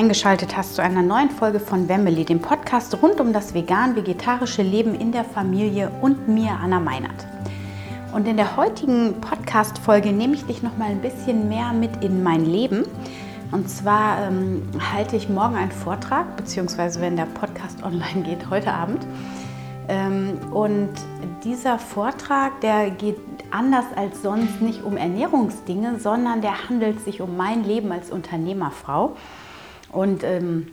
eingeschaltet hast zu einer neuen Folge von Wemmeli, dem Podcast rund um das vegan-vegetarische Leben in der Familie und mir, Anna Meinert. Und in der heutigen Podcast-Folge nehme ich dich noch mal ein bisschen mehr mit in mein Leben. Und zwar ähm, halte ich morgen einen Vortrag, beziehungsweise wenn der Podcast online geht, heute Abend. Ähm, und dieser Vortrag, der geht anders als sonst nicht um Ernährungsdinge, sondern der handelt sich um mein Leben als Unternehmerfrau. Und ähm,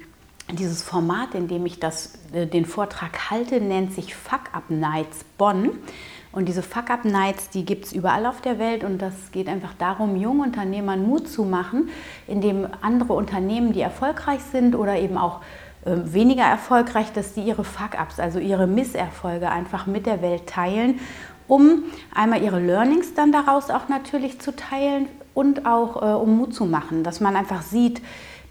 dieses Format, in dem ich das, äh, den Vortrag halte, nennt sich Fuck Up Nights Bonn. Und diese Fuck Up Nights, die gibt es überall auf der Welt und das geht einfach darum, jungen Unternehmern Mut zu machen, indem andere Unternehmen, die erfolgreich sind oder eben auch äh, weniger erfolgreich, dass sie ihre Fuck-Ups, also ihre Misserfolge einfach mit der Welt teilen, um einmal ihre Learnings dann daraus auch natürlich zu teilen und auch äh, um Mut zu machen, dass man einfach sieht,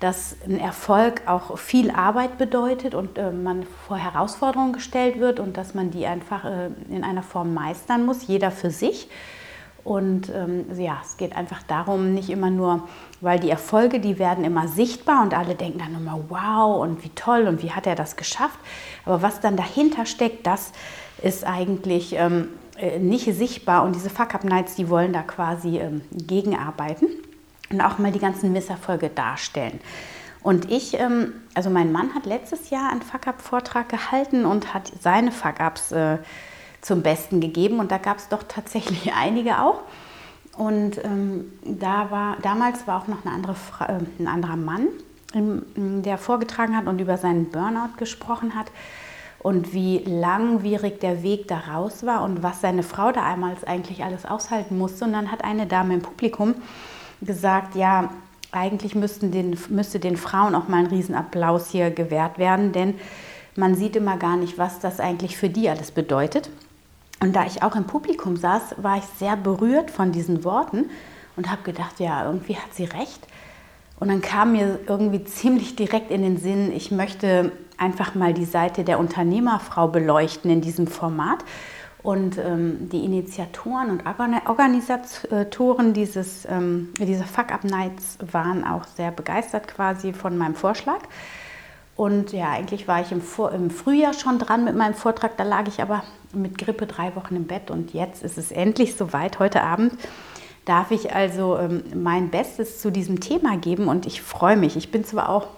dass ein Erfolg auch viel Arbeit bedeutet und äh, man vor Herausforderungen gestellt wird und dass man die einfach äh, in einer Form meistern muss, jeder für sich. Und ähm, ja, es geht einfach darum, nicht immer nur, weil die Erfolge, die werden immer sichtbar und alle denken dann immer, wow und wie toll und wie hat er das geschafft. Aber was dann dahinter steckt, das ist eigentlich ähm, äh, nicht sichtbar und diese Fuck-Up-Nights, die wollen da quasi ähm, gegenarbeiten und auch mal die ganzen Misserfolge darstellen. Und ich, ähm, also mein Mann hat letztes Jahr einen Fuck-Up-Vortrag gehalten und hat seine Fuck-Ups äh, zum Besten gegeben. Und da gab es doch tatsächlich einige auch. Und ähm, da war, damals war auch noch eine andere Fra äh, ein anderer Mann, der vorgetragen hat und über seinen Burnout gesprochen hat und wie langwierig der Weg da raus war und was seine Frau da einmal eigentlich alles aushalten musste. Und dann hat eine Dame im Publikum gesagt, ja, eigentlich müssten den, müsste den Frauen auch mal ein Riesenapplaus hier gewährt werden, denn man sieht immer gar nicht, was das eigentlich für die alles bedeutet. Und da ich auch im Publikum saß, war ich sehr berührt von diesen Worten und habe gedacht, ja, irgendwie hat sie recht. Und dann kam mir irgendwie ziemlich direkt in den Sinn, ich möchte einfach mal die Seite der Unternehmerfrau beleuchten in diesem Format und ähm, die Initiatoren und Organisatoren dieses, ähm, dieser Fuck-Up-Nights waren auch sehr begeistert quasi von meinem Vorschlag. Und ja, eigentlich war ich im, Vor im Frühjahr schon dran mit meinem Vortrag, da lag ich aber mit Grippe drei Wochen im Bett und jetzt ist es endlich soweit. Heute Abend darf ich also ähm, mein Bestes zu diesem Thema geben und ich freue mich. Ich bin zwar auch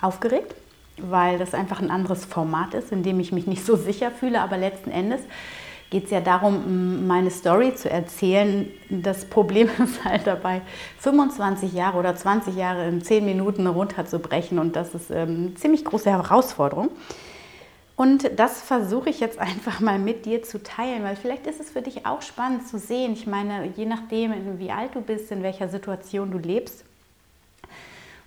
aufgeregt, weil das einfach ein anderes Format ist, in dem ich mich nicht so sicher fühle, aber letzten Endes geht es ja darum, meine Story zu erzählen. Das Problem ist halt dabei, 25 Jahre oder 20 Jahre in 10 Minuten runterzubrechen und das ist ähm, eine ziemlich große Herausforderung. Und das versuche ich jetzt einfach mal mit dir zu teilen, weil vielleicht ist es für dich auch spannend zu sehen. Ich meine, je nachdem, wie alt du bist, in welcher Situation du lebst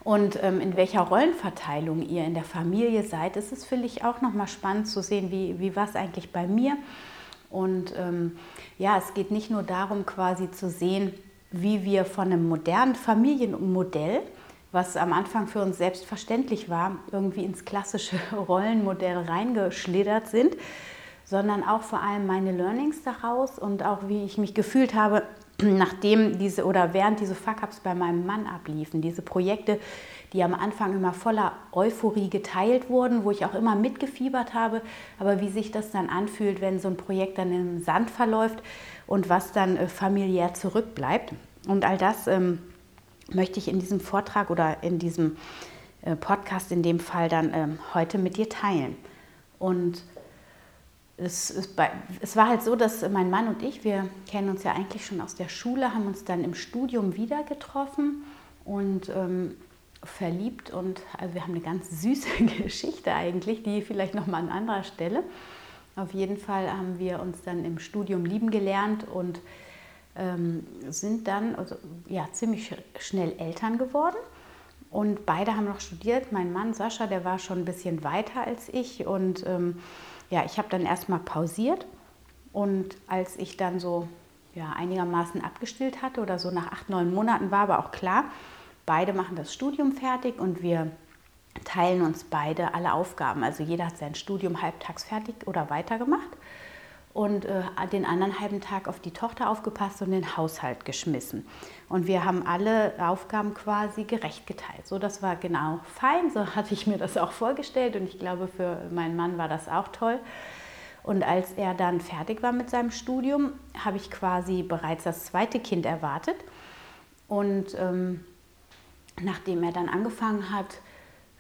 und ähm, in welcher Rollenverteilung ihr in der Familie seid, ist es für dich auch nochmal spannend zu sehen, wie, wie war es eigentlich bei mir und ähm, ja, es geht nicht nur darum, quasi zu sehen, wie wir von einem modernen Familienmodell, was am Anfang für uns selbstverständlich war, irgendwie ins klassische Rollenmodell reingeschlittert sind, sondern auch vor allem meine Learnings daraus und auch wie ich mich gefühlt habe, nachdem diese oder während diese Fuck-ups bei meinem Mann abliefen, diese Projekte, die am Anfang immer voller Euphorie geteilt wurden, wo ich auch immer mitgefiebert habe, aber wie sich das dann anfühlt, wenn so ein Projekt dann im Sand verläuft und was dann äh, familiär zurückbleibt. Und all das ähm, möchte ich in diesem Vortrag oder in diesem äh, Podcast in dem Fall dann ähm, heute mit dir teilen. Und es, bei, es, war halt so, dass mein Mann und ich, wir kennen uns ja eigentlich schon aus der Schule, haben uns dann im Studium wieder getroffen und ähm, verliebt und also wir haben eine ganz süße Geschichte eigentlich, die vielleicht noch mal an anderer Stelle. Auf jeden Fall haben wir uns dann im Studium lieben gelernt und ähm, sind dann also, ja, ziemlich schnell Eltern geworden. Und beide haben noch studiert. Mein Mann Sascha, der war schon ein bisschen weiter als ich. Und ähm, ja, ich habe dann erstmal pausiert. Und als ich dann so ja, einigermaßen abgestillt hatte oder so nach acht, neun Monaten war aber auch klar, Beide machen das Studium fertig und wir teilen uns beide alle Aufgaben. Also jeder hat sein Studium halbtags fertig oder weitergemacht. und äh, den anderen halben Tag auf die Tochter aufgepasst und den Haushalt geschmissen. Und wir haben alle Aufgaben quasi gerecht geteilt. So, das war genau fein, so hatte ich mir das auch vorgestellt und ich glaube, für meinen Mann war das auch toll. Und als er dann fertig war mit seinem Studium, habe ich quasi bereits das zweite Kind erwartet. Und ähm, nachdem er dann angefangen hat,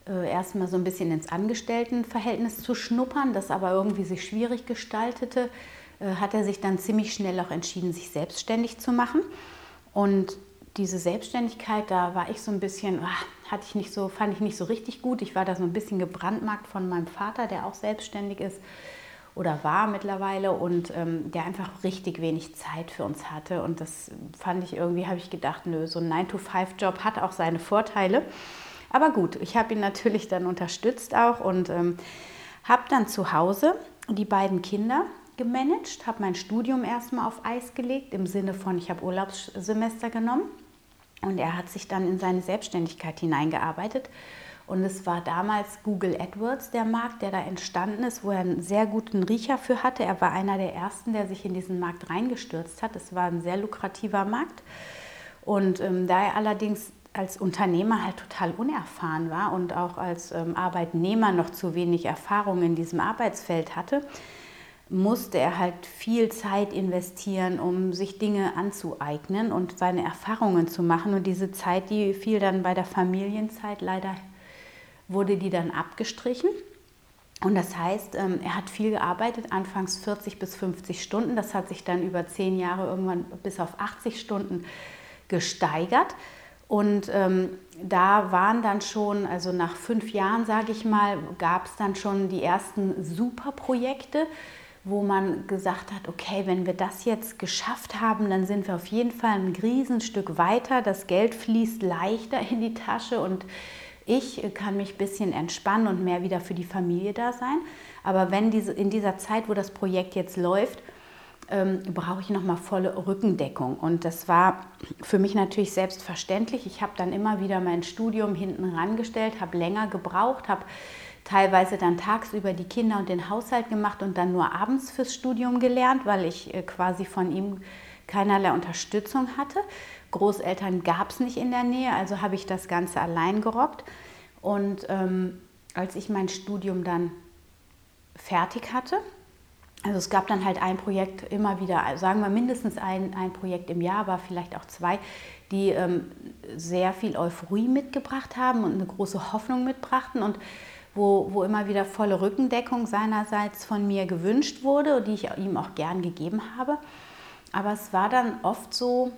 äh, erstmal so ein bisschen ins Angestelltenverhältnis zu schnuppern, das aber irgendwie sich schwierig gestaltete, äh, hat er sich dann ziemlich schnell auch entschieden, sich selbstständig zu machen. Und diese Selbstständigkeit, da war ich so ein bisschen, ach, hatte ich nicht so, fand ich nicht so richtig gut. Ich war da so ein bisschen gebrandmarkt von meinem Vater, der auch selbstständig ist oder war mittlerweile und ähm, der einfach richtig wenig Zeit für uns hatte. Und das fand ich irgendwie, habe ich gedacht, nö, so ein 9-to-5-Job hat auch seine Vorteile. Aber gut, ich habe ihn natürlich dann unterstützt auch und ähm, habe dann zu Hause die beiden Kinder gemanagt, habe mein Studium erstmal auf Eis gelegt, im Sinne von, ich habe Urlaubssemester genommen und er hat sich dann in seine Selbstständigkeit hineingearbeitet. Und es war damals Google AdWords der Markt, der da entstanden ist, wo er einen sehr guten Riecher für hatte. Er war einer der ersten, der sich in diesen Markt reingestürzt hat. Es war ein sehr lukrativer Markt. Und ähm, da er allerdings als Unternehmer halt total unerfahren war und auch als ähm, Arbeitnehmer noch zu wenig Erfahrung in diesem Arbeitsfeld hatte, musste er halt viel Zeit investieren, um sich Dinge anzueignen und seine Erfahrungen zu machen. Und diese Zeit, die fiel dann bei der Familienzeit, leider wurde die dann abgestrichen. Und das heißt, ähm, er hat viel gearbeitet, anfangs 40 bis 50 Stunden. Das hat sich dann über zehn Jahre irgendwann bis auf 80 Stunden gesteigert. Und ähm, da waren dann schon, also nach fünf Jahren, sage ich mal, gab es dann schon die ersten Superprojekte, wo man gesagt hat, okay, wenn wir das jetzt geschafft haben, dann sind wir auf jeden Fall ein Riesenstück weiter. Das Geld fließt leichter in die Tasche und ich kann mich ein bisschen entspannen und mehr wieder für die Familie da sein. Aber wenn diese, in dieser Zeit, wo das Projekt jetzt läuft, ähm, brauche ich nochmal volle Rückendeckung. Und das war für mich natürlich selbstverständlich. Ich habe dann immer wieder mein Studium hinten rangestellt, habe länger gebraucht, habe teilweise dann tagsüber die Kinder und den Haushalt gemacht und dann nur abends fürs Studium gelernt, weil ich äh, quasi von ihm keinerlei Unterstützung hatte. Großeltern gab es nicht in der Nähe, also habe ich das Ganze allein gerockt. Und ähm, als ich mein Studium dann fertig hatte, also es gab dann halt ein Projekt immer wieder, sagen wir mindestens ein, ein Projekt im Jahr, aber vielleicht auch zwei, die ähm, sehr viel Euphorie mitgebracht haben und eine große Hoffnung mitbrachten und wo, wo immer wieder volle Rückendeckung seinerseits von mir gewünscht wurde und die ich ihm auch gern gegeben habe. Aber es war dann oft so,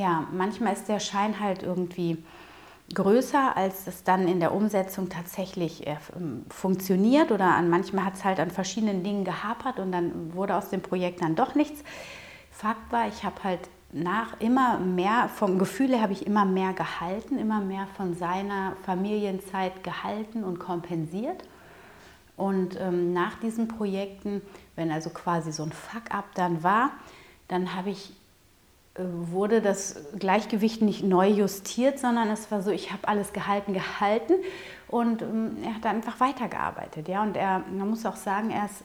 ja, manchmal ist der Schein halt irgendwie größer, als es dann in der Umsetzung tatsächlich äh, funktioniert oder an manchmal hat es halt an verschiedenen Dingen gehapert und dann wurde aus dem Projekt dann doch nichts. Fakt war, ich habe halt nach immer mehr, vom Gefühl her habe ich immer mehr gehalten, immer mehr von seiner Familienzeit gehalten und kompensiert. Und ähm, nach diesen Projekten, wenn also quasi so ein Fuck-up dann war, dann habe ich wurde das Gleichgewicht nicht neu justiert, sondern es war so, ich habe alles gehalten, gehalten und ähm, er hat einfach weitergearbeitet. Ja? Und er, man muss auch sagen, er ist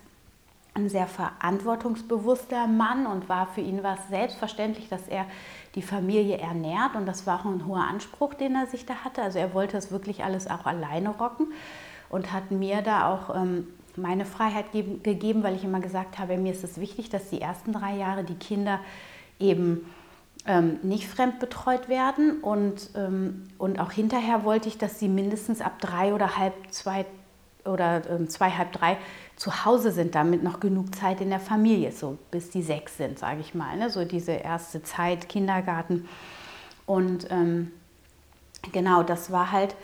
ein sehr verantwortungsbewusster Mann und war für ihn war es selbstverständlich, dass er die Familie ernährt und das war auch ein hoher Anspruch, den er sich da hatte. Also er wollte das wirklich alles auch alleine rocken und hat mir da auch ähm, meine Freiheit gegeben, weil ich immer gesagt habe, mir ist es wichtig, dass die ersten drei Jahre die Kinder eben ähm, nicht fremdbetreut werden. Und, ähm, und auch hinterher wollte ich, dass sie mindestens ab drei oder halb zwei oder ähm, zwei, halb drei zu Hause sind, damit noch genug Zeit in der Familie, so bis die sechs sind, sage ich mal. Ne? So diese erste Zeit, Kindergarten. Und ähm, genau, das war halt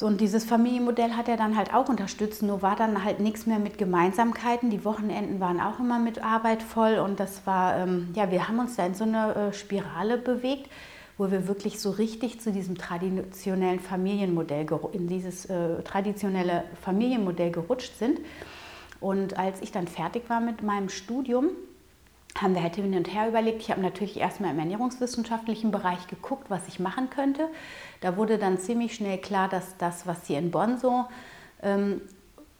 so, und dieses Familienmodell hat er dann halt auch unterstützt, nur war dann halt nichts mehr mit Gemeinsamkeiten. Die Wochenenden waren auch immer mit Arbeit voll und das war, ähm, ja, wir haben uns da in so eine äh, Spirale bewegt, wo wir wirklich so richtig zu diesem traditionellen Familienmodell, in dieses äh, traditionelle Familienmodell gerutscht sind. Und als ich dann fertig war mit meinem Studium, haben wir halt hin und her überlegt. Ich habe natürlich erstmal im ernährungswissenschaftlichen Bereich geguckt, was ich machen könnte. Da wurde dann ziemlich schnell klar, dass das, was hier in Bonn so ähm,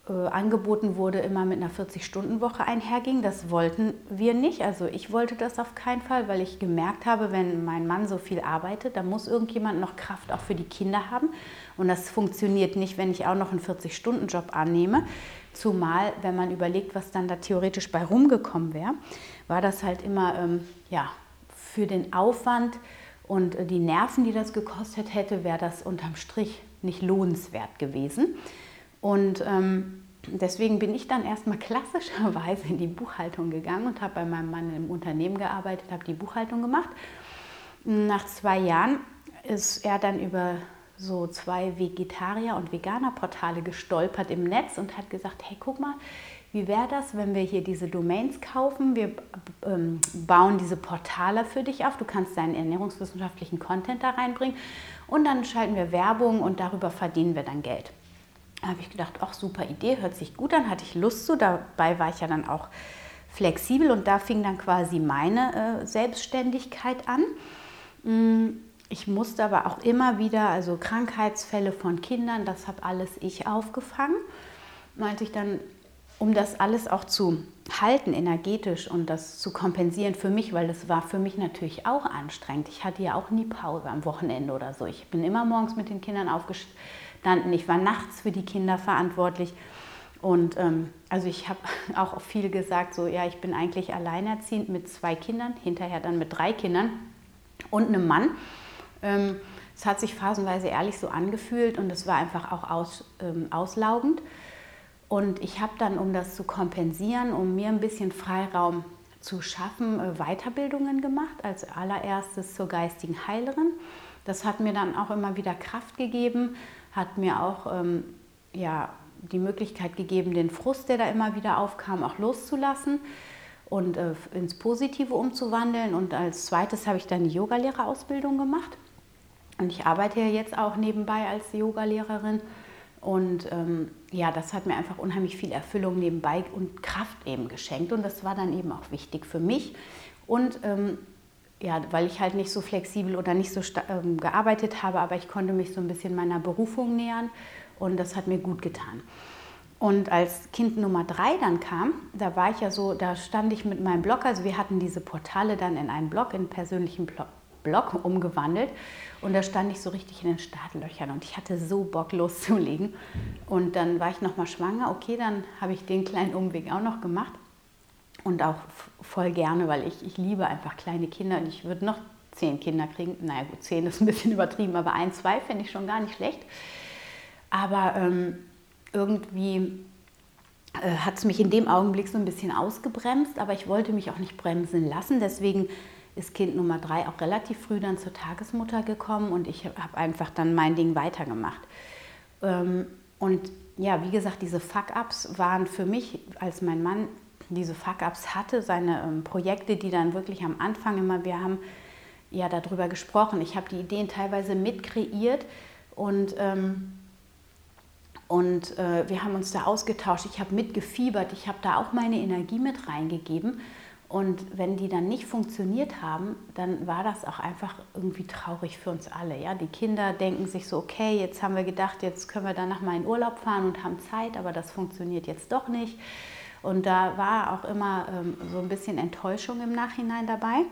äh, angeboten wurde, immer mit einer 40-Stunden-Woche einherging. Das wollten wir nicht. Also ich wollte das auf keinen Fall, weil ich gemerkt habe, wenn mein Mann so viel arbeitet, dann muss irgendjemand noch Kraft auch für die Kinder haben. Und das funktioniert nicht, wenn ich auch noch einen 40-Stunden-Job annehme. Zumal, wenn man überlegt, was dann da theoretisch bei rumgekommen wäre, war das halt immer ähm, ja, für den Aufwand und äh, die Nerven, die das gekostet hätte, wäre das unterm Strich nicht lohnenswert gewesen. Und ähm, deswegen bin ich dann erstmal klassischerweise in die Buchhaltung gegangen und habe bei meinem Mann im Unternehmen gearbeitet, habe die Buchhaltung gemacht. Nach zwei Jahren ist er dann über so zwei Vegetarier- und Veganer-Portale gestolpert im Netz und hat gesagt, hey, guck mal, wie wäre das, wenn wir hier diese Domains kaufen? Wir ähm, bauen diese Portale für dich auf. Du kannst deinen ernährungswissenschaftlichen Content da reinbringen und dann schalten wir Werbung und darüber verdienen wir dann Geld. Da habe ich gedacht, ach super Idee, hört sich gut an, hatte ich Lust zu. Dabei war ich ja dann auch flexibel und da fing dann quasi meine äh, Selbstständigkeit an. Mm, ich musste aber auch immer wieder, also Krankheitsfälle von Kindern, das habe alles ich aufgefangen. Meinte ich dann, um das alles auch zu halten energetisch und das zu kompensieren für mich, weil das war für mich natürlich auch anstrengend. Ich hatte ja auch nie Pause am Wochenende oder so. Ich bin immer morgens mit den Kindern aufgestanden standen. Ich war nachts für die Kinder verantwortlich. Und ähm, also ich habe auch viel gesagt, so ja, ich bin eigentlich alleinerziehend mit zwei Kindern, hinterher dann mit drei Kindern und einem Mann. Ähm, es hat sich phasenweise ehrlich so angefühlt und es war einfach auch aus, ähm, auslaugend. Und ich habe dann, um das zu kompensieren, um mir ein bisschen Freiraum zu schaffen, äh, Weiterbildungen gemacht. Als allererstes zur geistigen Heilerin. Das hat mir dann auch immer wieder Kraft gegeben hat mir auch ähm, ja, die Möglichkeit gegeben, den Frust, der da immer wieder aufkam, auch loszulassen und äh, ins Positive umzuwandeln. Und als zweites habe ich dann die Yogalehrerausbildung gemacht. Und ich arbeite ja jetzt auch nebenbei als Yogalehrerin. Und ähm, ja, das hat mir einfach unheimlich viel Erfüllung nebenbei und Kraft eben geschenkt. Und das war dann eben auch wichtig für mich. Und ähm, ja, weil ich halt nicht so flexibel oder nicht so ähm, gearbeitet habe, aber ich konnte mich so ein bisschen meiner Berufung nähern und das hat mir gut getan. Und als Kind Nummer drei dann kam, da war ich ja so, da stand ich mit meinem Blog, also wir hatten diese Portale dann in einen Blog, in persönlichen Blog umgewandelt und da stand ich so richtig in den Startlöchern und ich hatte so Bock loszulegen. Und dann war ich nochmal schwanger, okay, dann habe ich den kleinen Umweg auch noch gemacht und auch voll gerne, weil ich, ich liebe einfach kleine Kinder und ich würde noch zehn Kinder kriegen. Naja, gut, zehn ist ein bisschen übertrieben, aber ein, zwei fände ich schon gar nicht schlecht. Aber ähm, irgendwie äh, hat es mich in dem Augenblick so ein bisschen ausgebremst, aber ich wollte mich auch nicht bremsen lassen. Deswegen ist Kind Nummer drei auch relativ früh dann zur Tagesmutter gekommen und ich habe einfach dann mein Ding weitergemacht. Ähm, und ja, wie gesagt, diese Fuck-Ups waren für mich, als mein Mann diese Fuck-Ups hatte, seine ähm, Projekte, die dann wirklich am Anfang immer, wir haben ja darüber gesprochen, ich habe die Ideen teilweise mitkreiert und, ähm, und äh, wir haben uns da ausgetauscht, ich habe mitgefiebert, ich habe da auch meine Energie mit reingegeben. Und wenn die dann nicht funktioniert haben, dann war das auch einfach irgendwie traurig für uns alle. Ja? Die Kinder denken sich so, okay, jetzt haben wir gedacht, jetzt können wir danach mal in Urlaub fahren und haben Zeit, aber das funktioniert jetzt doch nicht. Und da war auch immer ähm, so ein bisschen Enttäuschung im Nachhinein dabei.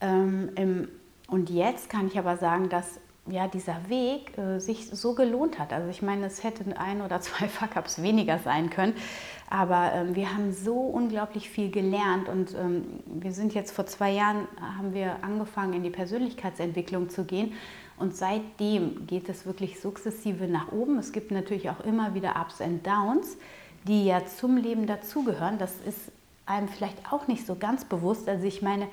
Ähm, im, und jetzt kann ich aber sagen, dass ja, dieser Weg äh, sich so gelohnt hat. Also ich meine, es hätten ein oder zwei Fuck-ups weniger sein können, aber ähm, wir haben so unglaublich viel gelernt und ähm, wir sind jetzt vor zwei Jahren, haben wir angefangen in die Persönlichkeitsentwicklung zu gehen und seitdem geht es wirklich sukzessive nach oben. Es gibt natürlich auch immer wieder Ups und Downs, die ja zum Leben dazugehören. Das ist einem vielleicht auch nicht so ganz bewusst. Also ich meine,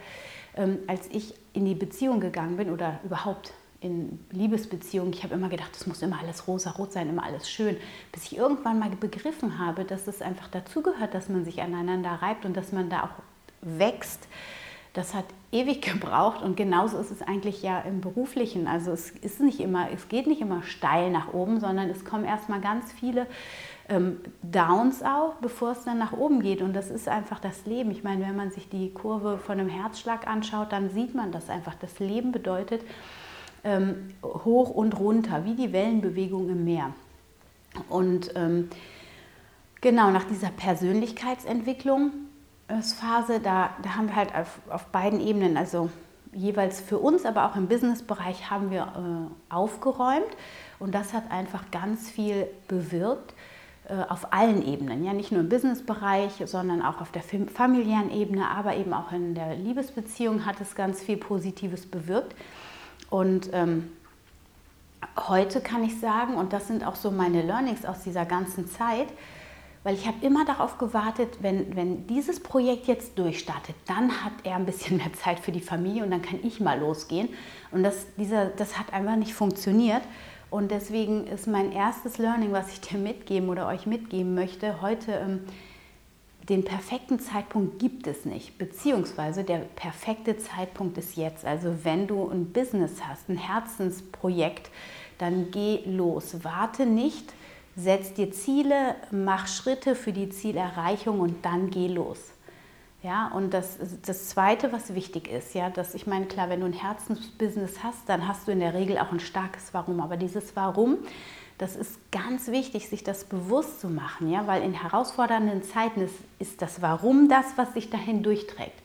ähm, als ich in die Beziehung gegangen bin oder überhaupt in Liebesbeziehungen, ich habe immer gedacht, es muss immer alles rosa-rot sein, immer alles schön, bis ich irgendwann mal begriffen habe, dass es einfach dazugehört, dass man sich aneinander reibt und dass man da auch wächst. Das hat ewig gebraucht und genauso ist es eigentlich ja im beruflichen. Also es ist nicht immer, es geht nicht immer steil nach oben, sondern es kommen erstmal ganz viele ähm, Downs auch, bevor es dann nach oben geht. Und das ist einfach das Leben. Ich meine, wenn man sich die Kurve von einem Herzschlag anschaut, dann sieht man das einfach. Das Leben bedeutet ähm, hoch und runter, wie die Wellenbewegung im Meer. Und ähm, Genau, nach dieser Persönlichkeitsentwicklungsphase, da, da haben wir halt auf, auf beiden Ebenen, also jeweils für uns, aber auch im Businessbereich haben wir äh, aufgeräumt. Und das hat einfach ganz viel bewirkt äh, auf allen Ebenen, ja nicht nur im Businessbereich, sondern auch auf der familiären Ebene, aber eben auch in der Liebesbeziehung hat es ganz viel Positives bewirkt und ähm, heute kann ich sagen, und das sind auch so meine Learnings aus dieser ganzen Zeit, weil ich habe immer darauf gewartet, wenn, wenn dieses Projekt jetzt durchstartet, dann hat er ein bisschen mehr Zeit für die Familie und dann kann ich mal losgehen. Und das, dieser, das hat einfach nicht funktioniert. Und deswegen ist mein erstes Learning, was ich dir mitgeben oder euch mitgeben möchte, heute, ähm, den perfekten Zeitpunkt gibt es nicht, beziehungsweise der perfekte Zeitpunkt ist jetzt. Also wenn du ein Business hast, ein Herzensprojekt, dann geh los. Warte nicht, setz dir Ziele, mach Schritte für die Zielerreichung und dann geh los. Ja, und das, das Zweite, was wichtig ist, ja, dass ich meine, klar, wenn du ein Herzensbusiness hast, dann hast du in der Regel auch ein starkes Warum. Aber dieses Warum, das ist ganz wichtig, sich das bewusst zu machen, ja, weil in herausfordernden Zeiten ist, ist das Warum das, was sich dahin durchträgt.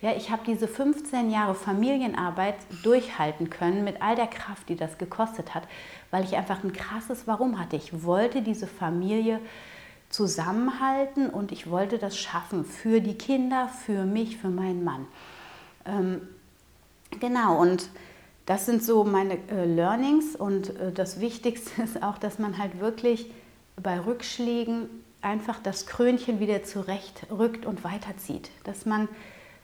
Ja, ich habe diese 15 Jahre Familienarbeit durchhalten können mit all der Kraft, die das gekostet hat, weil ich einfach ein krasses Warum hatte. Ich wollte diese Familie zusammenhalten und ich wollte das schaffen für die Kinder, für mich, für meinen Mann. Ähm, genau, und das sind so meine äh, Learnings und äh, das Wichtigste ist auch, dass man halt wirklich bei Rückschlägen einfach das Krönchen wieder zurechtrückt und weiterzieht. Dass man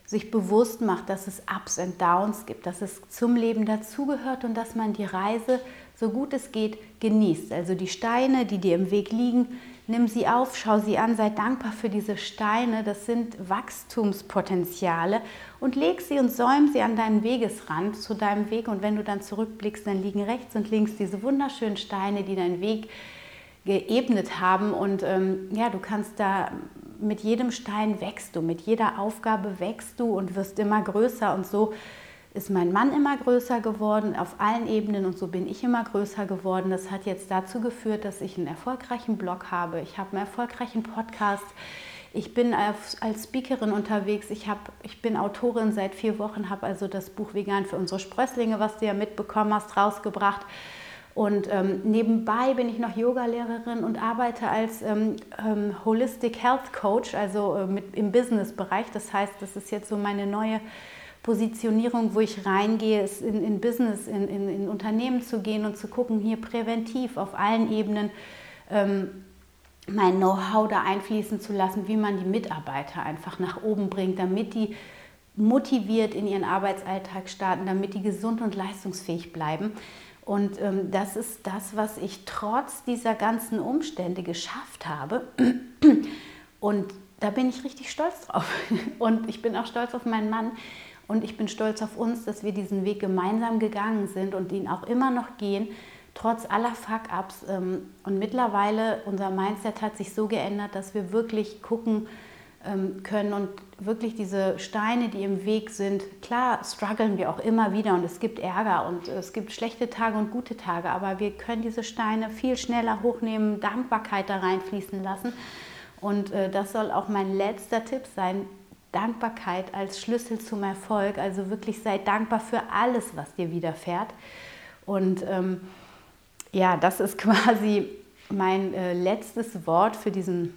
sich bewusst macht, dass es Ups und Downs gibt, dass es zum Leben dazugehört und dass man die Reise so gut es geht genießt. Also die Steine, die dir im Weg liegen, nimm sie auf, schau sie an, sei dankbar für diese Steine. Das sind Wachstumspotenziale und leg sie und säum sie an deinen Wegesrand zu deinem Weg. Und wenn du dann zurückblickst, dann liegen rechts und links diese wunderschönen Steine, die deinen Weg geebnet haben. Und ähm, ja, du kannst da mit jedem Stein wächst du, mit jeder Aufgabe wächst du und wirst immer größer und so ist mein Mann immer größer geworden auf allen Ebenen und so bin ich immer größer geworden. Das hat jetzt dazu geführt, dass ich einen erfolgreichen Blog habe. Ich habe einen erfolgreichen Podcast. Ich bin als Speakerin unterwegs. Ich, hab, ich bin Autorin seit vier Wochen, habe also das Buch Vegan für unsere Sprösslinge, was du ja mitbekommen hast, rausgebracht. Und ähm, nebenbei bin ich noch Yogalehrerin und arbeite als ähm, ähm, Holistic Health Coach, also äh, mit, im Business-Bereich. Das heißt, das ist jetzt so meine neue Positionierung, wo ich reingehe, ist in, in Business, in, in, in, Unternehmen zu gehen und zu gucken, hier präventiv auf allen Ebenen ähm, mein Know-how da einfließen zu lassen, wie man die Mitarbeiter einfach nach oben bringt, damit die motiviert in ihren Arbeitsalltag starten, damit die gesund und leistungsfähig bleiben. Und ähm, das ist das, was ich trotz dieser ganzen Umstände geschafft habe. Und da bin ich richtig stolz drauf. Und ich bin auch stolz auf meinen Mann, und ich bin stolz auf uns, dass wir diesen Weg gemeinsam gegangen sind und ihn auch immer noch gehen, trotz aller Fuck-ups. Ähm, und mittlerweile, unser Mindset hat sich so geändert, dass wir wirklich gucken ähm, können und wirklich diese Steine, die im Weg sind, klar strugglen wir auch immer wieder und es gibt Ärger und es gibt schlechte Tage und gute Tage, aber wir können diese Steine viel schneller hochnehmen, Dankbarkeit da reinfließen lassen. Und äh, das soll auch mein letzter Tipp sein. Dankbarkeit als Schlüssel zum Erfolg. Also wirklich sei dankbar für alles, was dir widerfährt. Und ähm, ja, das ist quasi mein äh, letztes Wort für diesen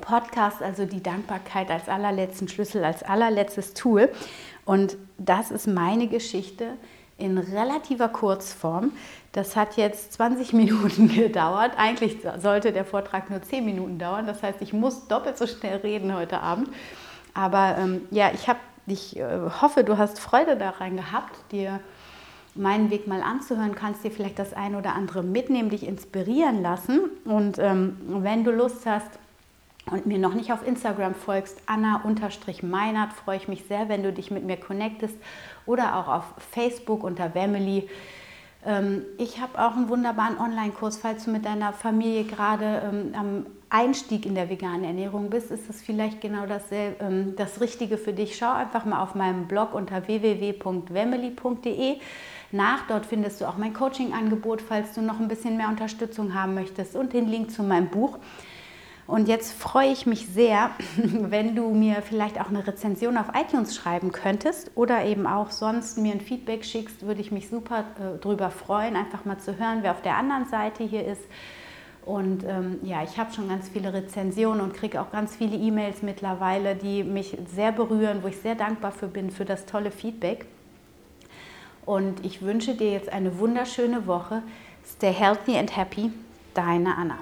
Podcast, also die Dankbarkeit als allerletzten Schlüssel, als allerletztes Tool. Und das ist meine Geschichte in relativer Kurzform. Das hat jetzt 20 Minuten gedauert. Eigentlich sollte der Vortrag nur 10 Minuten dauern. Das heißt, ich muss doppelt so schnell reden heute Abend. Aber ähm, ja, ich, hab, ich äh, hoffe, du hast Freude daran gehabt, dir meinen Weg mal anzuhören, kannst dir vielleicht das eine oder andere mitnehmen, dich inspirieren lassen. Und ähm, wenn du Lust hast und mir noch nicht auf Instagram folgst, Anna-Meinert, freue ich mich sehr, wenn du dich mit mir connectest oder auch auf Facebook unter Family. Ähm, ich habe auch einen wunderbaren Online-Kurs, falls du mit deiner Familie gerade ähm, am Einstieg in der veganen Ernährung bist, ist es vielleicht genau das, ähm, das Richtige für dich. Schau einfach mal auf meinem Blog unter www.wemily.de nach. Dort findest du auch mein Coaching-Angebot, falls du noch ein bisschen mehr Unterstützung haben möchtest und den Link zu meinem Buch. Und jetzt freue ich mich sehr, wenn du mir vielleicht auch eine Rezension auf iTunes schreiben könntest oder eben auch sonst mir ein Feedback schickst, würde ich mich super äh, drüber freuen, einfach mal zu hören, wer auf der anderen Seite hier ist. Und ähm, ja, ich habe schon ganz viele Rezensionen und kriege auch ganz viele E-Mails mittlerweile, die mich sehr berühren, wo ich sehr dankbar für bin, für das tolle Feedback. Und ich wünsche dir jetzt eine wunderschöne Woche. Stay healthy and happy. Deine Anna.